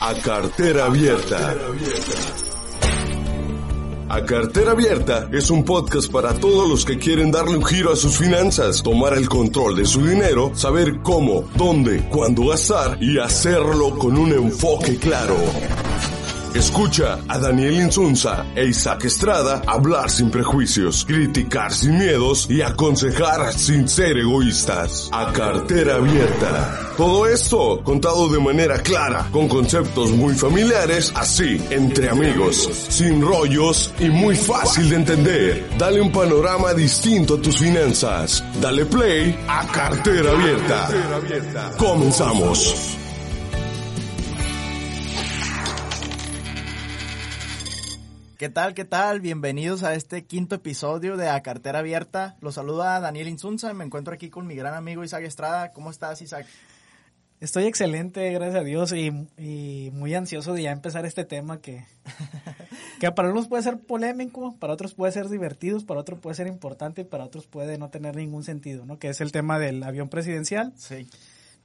a cartera abierta. A Cartera Abierta es un podcast para todos los que quieren darle un giro a sus finanzas, tomar el control de su dinero, saber cómo, dónde, cuándo gastar y hacerlo con un enfoque claro. Escucha a Daniel Insunza e Isaac Estrada hablar sin prejuicios, criticar sin miedos y aconsejar sin ser egoístas. A cartera abierta. Todo esto contado de manera clara, con conceptos muy familiares, así, entre amigos, sin rollos y muy fácil de entender. Dale un panorama distinto a tus finanzas. Dale play a cartera abierta. Comenzamos. ¿Qué tal? ¿Qué tal? Bienvenidos a este quinto episodio de A Cartera Abierta. Los saluda Daniel Insunza. Me encuentro aquí con mi gran amigo Isaac Estrada. ¿Cómo estás, Isaac? Estoy excelente, gracias a Dios, y, y muy ansioso de ya empezar este tema que, que para unos puede ser polémico, para otros puede ser divertido, para otros puede ser importante y para otros puede no tener ningún sentido, ¿no? Que es el tema del avión presidencial. Sí.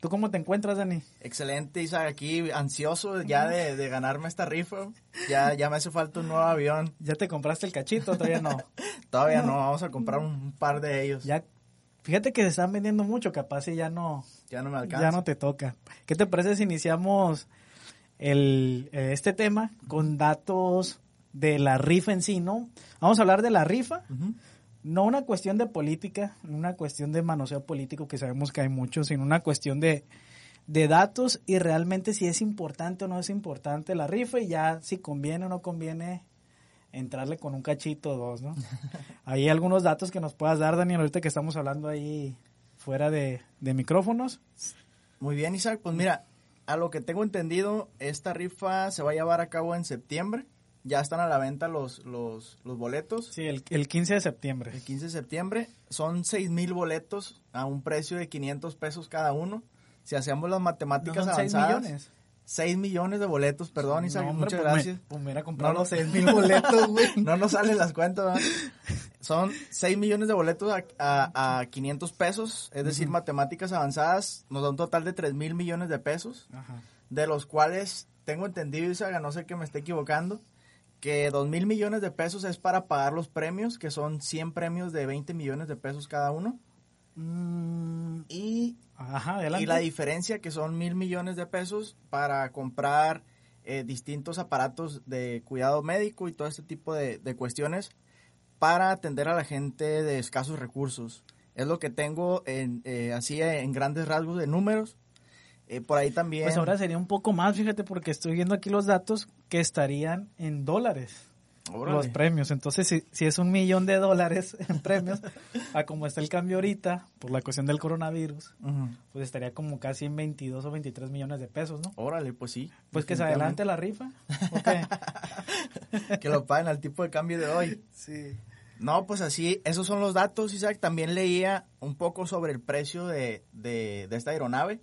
¿Tú cómo te encuentras, Dani? Excelente, Isaac. Aquí ansioso ya de, de ganarme esta rifa. Ya, ya me hace falta un nuevo avión. ¿Ya te compraste el cachito? Todavía no. Todavía no, vamos a comprar un, par de ellos. Ya, fíjate que se están vendiendo mucho, capaz y ya no, Ya no me alcanza. ya no te toca. ¿Qué te parece si iniciamos el, eh, este tema con datos de la rifa en sí, no? Vamos a hablar de la rifa, Ujú. No una cuestión de política, no una cuestión de manoseo político que sabemos que hay mucho, sino una cuestión de, de datos y realmente si es importante o no es importante la rifa y ya si conviene o no conviene entrarle con un cachito o dos, ¿no? Hay algunos datos que nos puedas dar, Daniel, ahorita que estamos hablando ahí fuera de, de micrófonos. Muy bien, Isaac. Pues mira, a lo que tengo entendido, esta rifa se va a llevar a cabo en septiembre. Ya están a la venta los, los, los boletos. Sí, el, el 15 de septiembre. El 15 de septiembre son 6 mil boletos a un precio de 500 pesos cada uno. Si hacemos las ¿No matemáticas son 6 avanzadas, millones? 6 millones de boletos, perdón, Isaac, No, hombre, muchas pues me- gracias. pues me hubiera comprado No, los no. 6 mil boletos, güey. No nos salen las cuentas, ¿verdad? Son 6 millones de boletos a, a, a 500 pesos, es decir, matemáticas avanzadas, nos da un total de 3 mil millones de pesos, Ajá. de los cuales tengo entendido, Isaac, no ser que me esté equivocando, que 2 mil millones de pesos es para pagar los premios, que son 100 premios de 20 millones de pesos cada uno, Mm, y Ajá. Y la diferencia que son mil millones de pesos para comprar eh, distintos aparatos de cuidado médico y todo este tipo de, de cuestiones para atender a la gente de escasos recursos. Es lo que tengo en, eh, así en grandes rasgos de números. Eh, por ahí también... Pues ahora sería un poco más, fíjate, porque estoy viendo aquí los datos que estarían en dólares. Órale. Los premios. Entonces, si, si es un millón de dólares en premios, a como está el cambio ahorita, por la cuestión del coronavirus, pues estaría como casi en 22 o 23 millones de pesos, ¿no? Órale, pues sí. Pues que se adelante la rifa. que lo paguen al tipo de cambio de hoy. sí. No, pues así, esos son los datos, Isaac. También leía un poco sobre el precio de, de, de esta aeronave.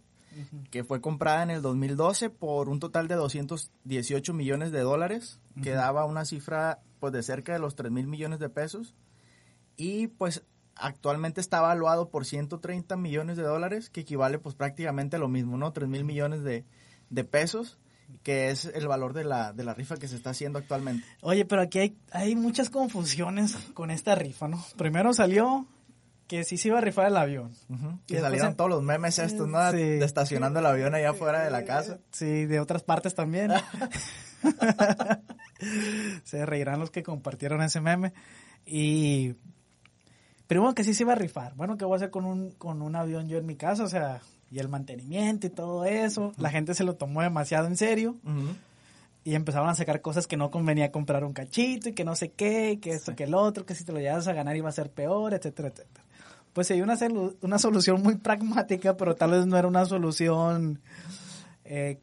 Que fue comprada en el 2012 por un total de 218 millones de dólares, que daba una cifra pues de cerca de los 3 mil millones de pesos. Y pues actualmente está evaluado por 130 millones de dólares, que equivale pues prácticamente a lo mismo, ¿no? 3 mil millones de, de pesos, que es el valor de la, de la rifa que se está haciendo actualmente. Oye, pero aquí hay, hay muchas confusiones con esta rifa, ¿no? Primero salió que sí se iba a rifar el avión. Ujú. Y Y salieron todos los memes estos, ¿no? Sí. De estacionando el avión allá afuera de la casa. Sí, de otras partes también. se reirán los que compartieron ese meme. Y primero que sí se iba a rifar. Bueno, ¿qué voy a hacer con un, con un avión yo en mi casa? O sea, y el mantenimiento y todo eso. La gente se lo tomó demasiado en serio y empezaron a sacar cosas que no convenía comprar un cachito y que no sé qué, y que esto, que el otro, que si te lo llevas a ganar iba a ser peor, etcétera, etcétera. Pues dio una, una solución muy pragmática, pero tal vez no era una solución eh,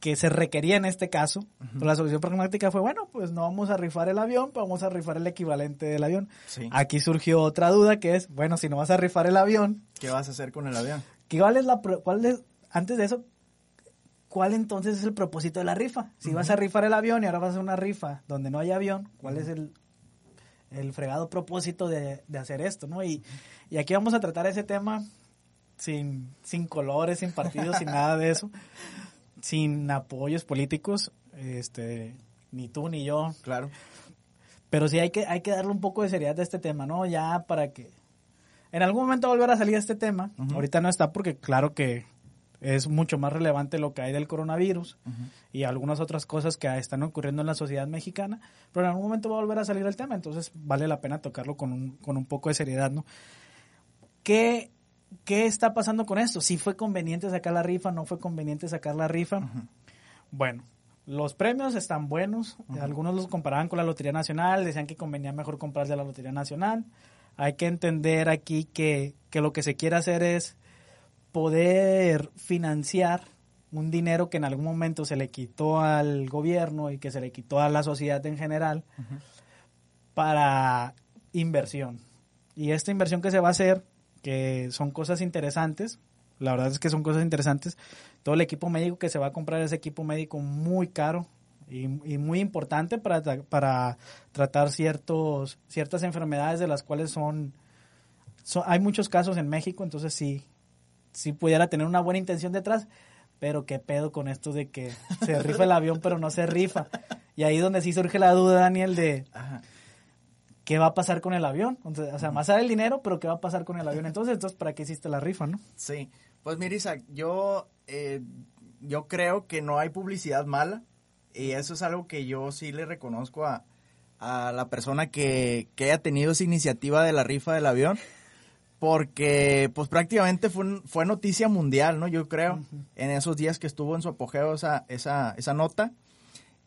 que se requería en este caso. Pero la solución pragmática fue, bueno, pues no vamos a rifar el avión, pero vamos a rifar el equivalente del avión. Sí. Aquí surgió otra duda que es, bueno, si no vas a rifar el avión, ¿Qué vas a hacer con el avión? ¿qué cuál es la, cuál es- antes de eso, ¿cuál entonces es el propósito de la rifa? Si vas a rifar el avión y ahora vas a hacer una rifa donde no hay avión, ¿cuál es el, el fregado propósito de, de hacer esto? ¿no? Y, y aquí vamos a tratar ese tema sin, sin colores, sin partidos, sin nada de eso. sin apoyos políticos, este, ni tú ni yo. Claro. Pero sí hay que, hay que darle un poco de seriedad a este tema, ¿no? Ya para que en algún momento volver a salir este tema. Ahorita no está porque claro que es mucho más relevante lo que hay del coronavirus y algunas otras cosas que están ocurriendo en la sociedad mexicana, pero en algún momento va a volver a salir el tema, entonces vale la pena tocarlo con un, con un poco de seriedad, ¿no? ¿Qué, ¿Qué está pasando con esto? ¿Si fue conveniente sacar la rifa? ¿No fue conveniente sacar la rifa? Bueno, los premios están buenos, algunos los comparaban con la Lotería Nacional, decían que convenía mejor comprarse la Lotería Nacional. Hay que entender aquí que, que lo que se quiere hacer es poder financiar un dinero que en algún momento se le quitó al gobierno y que se le quitó a la sociedad en general para inversión. Y esta inversión que se va a hacer, que son cosas interesantes, la verdad es que son cosas interesantes, todo el equipo médico que se va a comprar ese equipo médico muy caro y, muy importante para, para tratar ciertos, ciertas enfermedades de las cuales son, son, hay muchos casos en México, entonces sí, si pudiera tener una buena intención detrás, pero qué pedo con esto de que se rifa el avión pero no se rifa. Y ahí es donde sí surge la duda, Daniel, de qué va a pasar con el avión. o sea, más allá el dinero, pero qué va a pasar con el avión. Entonces, entonces ¿para qué hiciste la rifa, no? Sí, pues mira, Isaac, yo, eh, yo creo que no hay publicidad mala y eso es algo que yo sí le reconozco a, a la persona que, que haya tenido esa iniciativa de la rifa del avión porque pues prácticamente fue, fue noticia mundial, ¿no? Yo creo, en esos días que estuvo en su apogeo esa, esa, esa nota.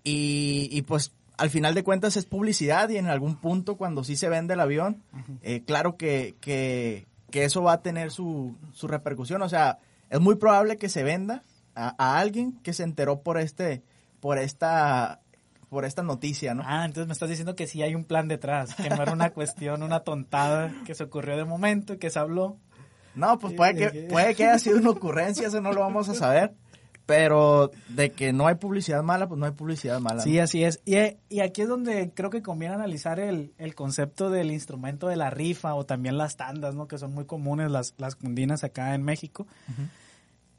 Y, y, pues al final de cuentas es publicidad y en algún punto cuando sí se vende el avión, eh, claro que, que, que, eso va a tener su, su, repercusión. O sea, es muy probable que se venda a, a alguien que se enteró por este por esta por esta noticia, ¿no? Ah, entonces me estás diciendo que sí hay un plan detrás, que no era una cuestión, una tontada que se ocurrió de momento y que se habló. No, pues puede que, puede que haya sido una ocurrencia, eso no lo vamos a saber. Pero de que no hay publicidad mala, pues no hay publicidad mala. Sí, así es. Y, y, aquí es donde creo que conviene analizar el, el, concepto del instrumento de la rifa o también las tandas, ¿no? Que son muy comunes las, las cundinas acá en México.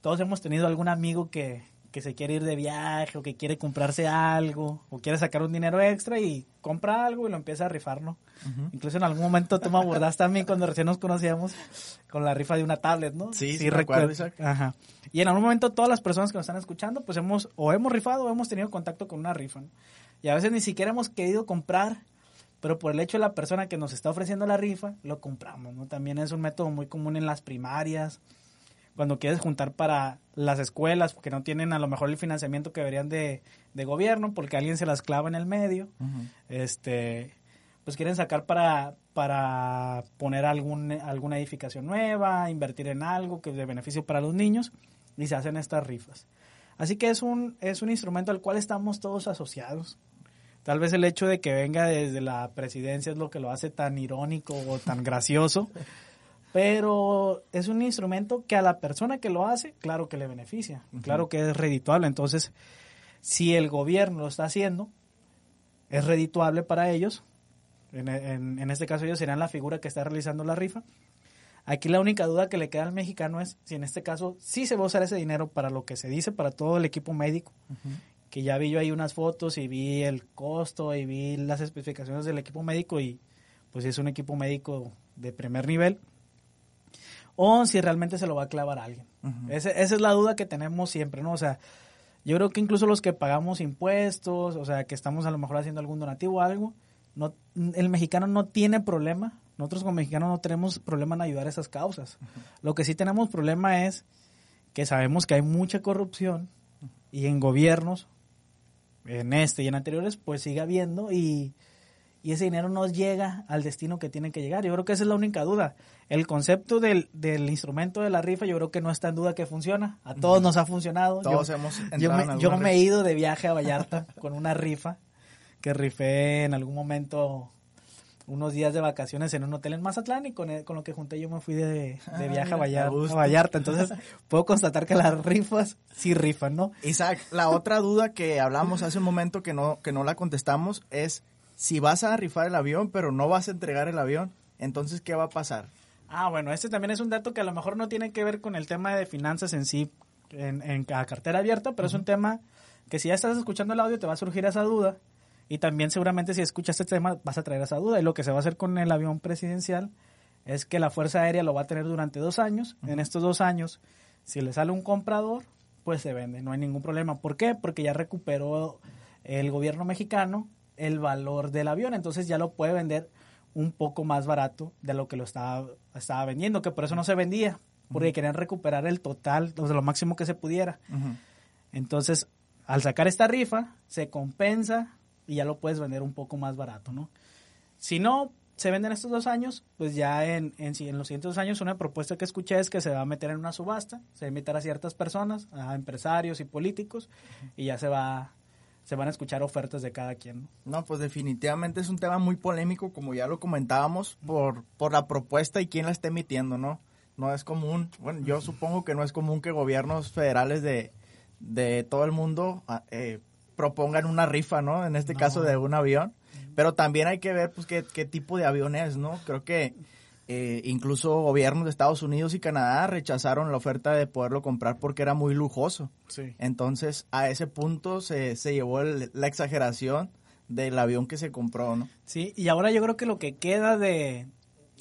Todos hemos tenido algún amigo que, que se quiere ir de viaje o que quiere comprarse algo o quiere sacar un dinero extra y compra algo y lo empieza a rifar, ¿no? Incluso en algún momento tú me abordaste también cuando recién nos conocíamos con la rifa de una tablet, ¿no? Sí, sí, recuerdo. Ajá. Y en algún momento todas las personas que nos están escuchando, pues hemos o hemos rifado o hemos tenido contacto con una rifa, ¿no? Y a veces ni siquiera hemos querido comprar, pero por el hecho de la persona que nos está ofreciendo la rifa, lo compramos, ¿no? También es un método muy común en las primarias, cuando quieres juntar para las escuelas, porque no tienen a lo mejor el financiamiento que deberían de, de gobierno, porque alguien se las clava en el medio, este pues quieren sacar para, para poner algún, alguna edificación nueva, invertir en algo que es de beneficio para los niños, y se hacen estas rifas. Así que es un, es un instrumento al cual estamos todos asociados. Tal vez el hecho de que venga desde la presidencia es lo que lo hace tan irónico o tan gracioso, pero es un instrumento que a la persona que lo hace, claro que le beneficia, claro que es redituable. Entonces, si el gobierno lo está haciendo, es redituable para ellos. En, en, este caso ellos serían la figura que está realizando la rifa. Aquí la única duda que le queda al mexicano es si en este caso sí se va a usar ese dinero para lo que se dice, para todo el equipo médico. Que ya vi yo ahí unas fotos y vi el costo y vi las especificaciones del equipo médico y pues es un equipo médico de primer nivel o si realmente se lo va a clavar a alguien. esa es la duda que tenemos siempre, ¿no? O sea, yo creo que incluso los que pagamos impuestos, o sea, que estamos a lo mejor haciendo algún donativo o algo, no, el mexicano no tiene problema, nosotros como mexicanos no tenemos problema en ayudar a esas causas. Lo que sí tenemos problema es que sabemos que hay mucha corrupción y en gobiernos, en este y en anteriores, pues sigue habiendo y y ese dinero no llega al destino que tiene que llegar. Yo creo que esa es la única duda. El concepto del, del instrumento de la rifa yo creo que no está en duda que funciona. A todos nos ha funcionado. Todos hemos yo me, yo me he ido de viaje a Vallarta con una rifa que rifé en algún momento unos días de vacaciones en un hotel en Mazatlán y con, con lo que junté yo me fui de, de ah, viaje a, Vallarta, a, Vallarta, Entonces puedo constatar que las rifas sí rifan, ¿no? Isaac, la otra duda que hablamos hace un momento que no, que no la contestamos es si vas a rifar el avión, pero no vas a entregar el avión, entonces, ¿qué va a pasar? Ah, bueno, este también es un dato que a lo mejor no tiene que ver con el tema de finanzas en sí, en, en a cartera abierta, pero es un tema que si ya estás escuchando el audio te va a surgir esa duda y también seguramente si escuchas este tema vas a traer esa duda y lo que se va a hacer con el avión presidencial es que la Fuerza Aérea lo va a tener durante dos años. En estos dos años, si le sale un comprador, pues se vende, no hay ningún problema. ¿Por qué? Porque ya recuperó el gobierno mexicano el valor del avión, entonces ya lo puede vender un poco más barato de lo que lo estaba, estaba vendiendo, que por eso no se vendía, porque querían recuperar el total, o sea, lo máximo que se pudiera. Entonces, al sacar esta rifa, se compensa y ya lo puedes vender un poco más barato, ¿no? Si no, se venden estos dos años, pues ya en, en, en, los siguientes dos años una propuesta que escuché es que se va a meter en una subasta, se va a invitar a ciertas personas, a empresarios y políticos, y ya se va se van a escuchar ofertas de cada quien. ¿no? no, pues definitivamente es un tema muy polémico, como ya lo comentábamos, por, por la propuesta y quién la está emitiendo, ¿no? No es común, bueno, yo supongo que no es común que gobiernos federales de, de todo el mundo eh, propongan una rifa, ¿no? En este no. caso de un avión. Pero también hay que ver pues qué, qué tipo de avión es, ¿no? Creo que eh, incluso gobiernos de Estados Unidos y Canadá rechazaron la oferta de poderlo comprar porque era muy lujoso. Sí. Entonces, a ese punto se, se llevó el, la exageración del avión que se compró, ¿no? Sí, y ahora yo creo que lo que queda de,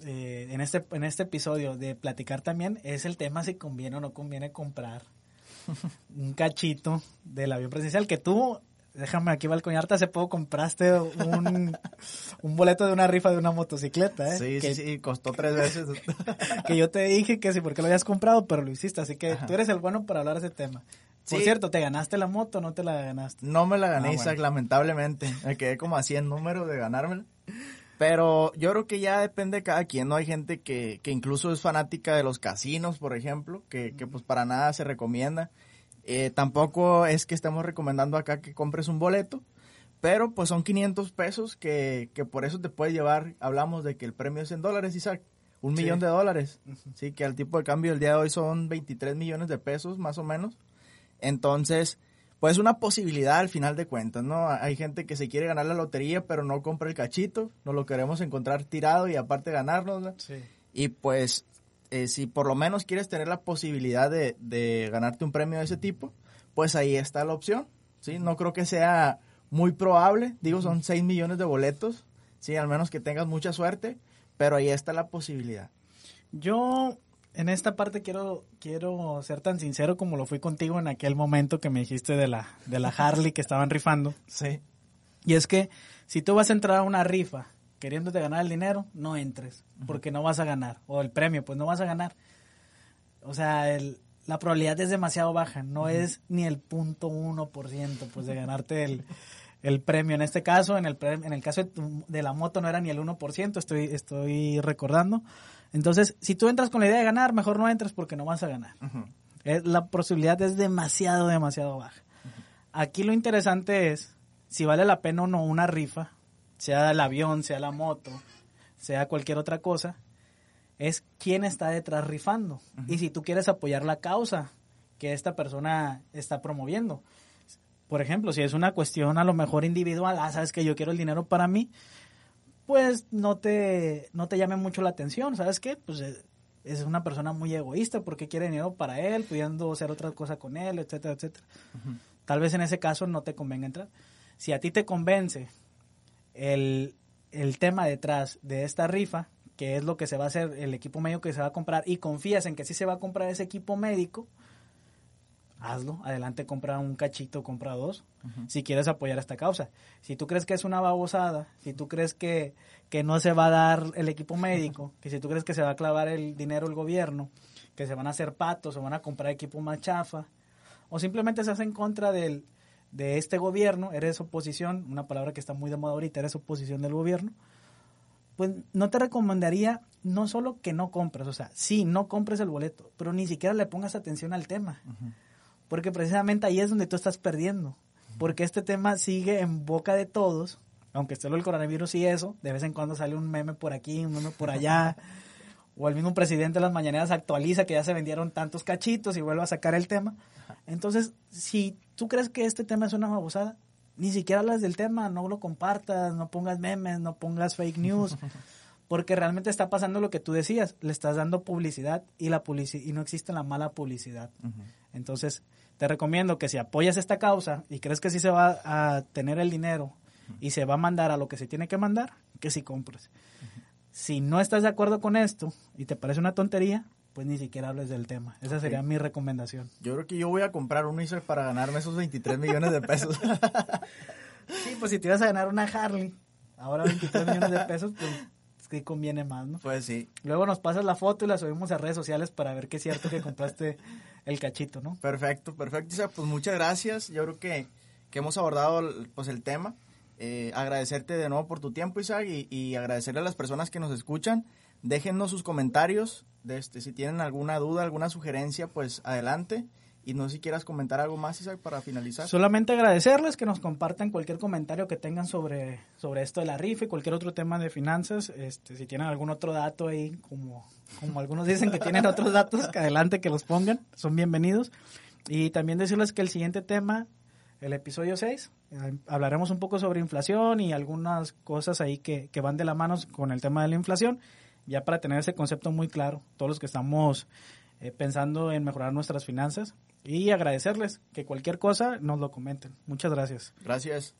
eh, en, este, en este episodio de platicar también es el tema si conviene o no conviene comprar un cachito del avión presidencial que tú déjame aquí balcoñarte, hace poco compraste un, un boleto de una rifa de una motocicleta, ¿eh? Sí, que, sí, sí, costó tres veces. que yo te dije que sí, porque lo habías comprado, pero lo hiciste, así que Ajá. tú eres el bueno para hablar de ese tema. Por cierto, ¿te ganaste la moto o no te la ganaste? No me la gané, ah, Isaac, bueno. lamentablemente. Me quedé como a 100 números de ganármela. Pero yo creo que ya depende de cada quien, ¿no? Hay gente que, que incluso es fanática de los casinos, por ejemplo, que, que pues para nada se recomienda. Eh, tampoco es que estemos recomendando acá que compres un boleto, pero pues son 500 pesos que, que por eso te puede llevar, hablamos de que el premio es en dólares, Isaac, un sí. millón de dólares, uh -huh. sí, que al tipo de cambio del día de hoy son 23 millones de pesos más o menos. Entonces, pues una posibilidad al final de cuentas, ¿no? Hay gente que se quiere ganar la lotería, pero no compra el cachito, no lo queremos encontrar tirado y aparte ganarnos, sí. Y pues eh, si por lo menos quieres tener la posibilidad de, de, ganarte un premio de ese tipo, pues ahí está la opción, ¿sí? No creo que sea muy probable, digo, son 6 millones de boletos, sí, al menos que tengas mucha suerte, pero ahí está la posibilidad. Yo en esta parte quiero quiero ser tan sincero como lo fui contigo en aquel momento que me dijiste de la de la Harley que estaban rifando. Sí. Y es que si tú vas a entrar a una rifa queriéndote ganar el dinero, no entres, porque no vas a ganar. O el premio, pues no vas a ganar. O sea, el, la probabilidad es demasiado baja, no uh -huh. es ni el punto uno por ciento pues de ganarte el, el, premio. En este caso, en el, en el caso de, de la moto no era ni el 1%, estoy, estoy recordando. Entonces, si tú entras con la idea de ganar, mejor no entres porque no vas a ganar. Uh -huh. es, la posibilidad es demasiado, demasiado baja. -huh. Aquí lo interesante es si vale la pena o no una rifa sea el avión, sea la moto, sea cualquier otra cosa, es quién está detrás rifando. Uh -huh. Y si tú quieres apoyar la causa que esta persona está promoviendo. Por ejemplo, si es una cuestión a lo mejor individual, ah, sabes que yo quiero el dinero para mí, pues no te, no te llame mucho la atención, ¿sabes qué? Pues eh, es una persona muy egoísta porque quiere dinero para él, pudiendo hacer otra cosa con él, etcétera, etcétera. Uh -huh. Tal vez en ese caso no te convenga entrar. Si a ti te convence el, el tema detrás de esta rifa, que es lo que se va a hacer, el equipo médico que se va a comprar, y confías en que sí se va a comprar ese equipo médico, hazlo, adelante compra un cachito, compra dos, uh -huh. si quieres apoyar esta causa. Si tú crees que es una babosada, si tú crees que, que no se va a dar el equipo médico, que si tú crees que se va a clavar el dinero el gobierno, que se van a hacer patos o van a comprar equipo más chafa, o simplemente se hace en contra del, de este gobierno, eres oposición, una palabra que está muy de moda ahorita, eres oposición del gobierno, pues no te recomendaría no solo que no compres, o sea, sí, no compres el boleto, pero ni siquiera le pongas atención al tema, uh -huh. porque precisamente ahí es donde tú estás perdiendo, uh -huh. porque este tema sigue en boca de todos, aunque esté lo del coronavirus y eso, de vez en cuando sale un meme por aquí, un meme por allá, o el mismo presidente de las mañaneras actualiza que ya se vendieron tantos cachitos y vuelve a sacar el tema. Entonces, si tú crees que este tema es una babosada, ni siquiera hablas del tema, no lo compartas, no pongas memes, no pongas fake news, Porque realmente está pasando lo que tú decías, le estás dando publicidad y la publici- y no existe la mala publicidad. Entonces, te recomiendo que si apoyas esta causa y crees que sí se va a tener el dinero y se va a mandar a lo que se tiene que mandar, que sí compres. Si no estás de acuerdo con esto y te parece una tontería, pues ni siquiera hables del tema. Esa sería mi recomendación. Yo creo que yo voy a comprar un Isaac para ganarme esos 23 millones de pesos. Sí, pues si te ibas a ganar una Harley, ahora 23 millones de pesos, pues sí conviene más, ¿no? pues sí. Luego nos pasas la foto y la subimos a redes sociales para ver que es cierto que compraste el cachito, ¿no? Perfecto, perfecto. Isaac, pues muchas gracias. Yo creo que, que hemos abordado pues el tema. Eh, agradecerte de nuevo por tu tiempo, Isaac, y, y agradecerle a las personas que nos escuchan. Déjennos sus comentarios. De este, si tienen alguna duda, alguna sugerencia, pues adelante. Y no sé si quieras comentar algo más, Isaac, para finalizar. Solamente agradecerles que nos compartan cualquier comentario que tengan sobre, sobre esto de la rifa y cualquier otro tema de finanzas. Este, si tienen algún otro dato ahí, como, como algunos dicen que tienen otros datos, que adelante que los pongan, son bienvenidos. Y también decirles que el siguiente tema, el episodio 6, eh, hablaremos un poco sobre inflación y algunas cosas ahí que, que van de la mano con el tema de la inflación, ya para tener ese concepto muy claro, todos los que estamos eh, pensando en mejorar nuestras finanzas y agradecerles que cualquier cosa nos lo comenten. Muchas gracias. Gracias.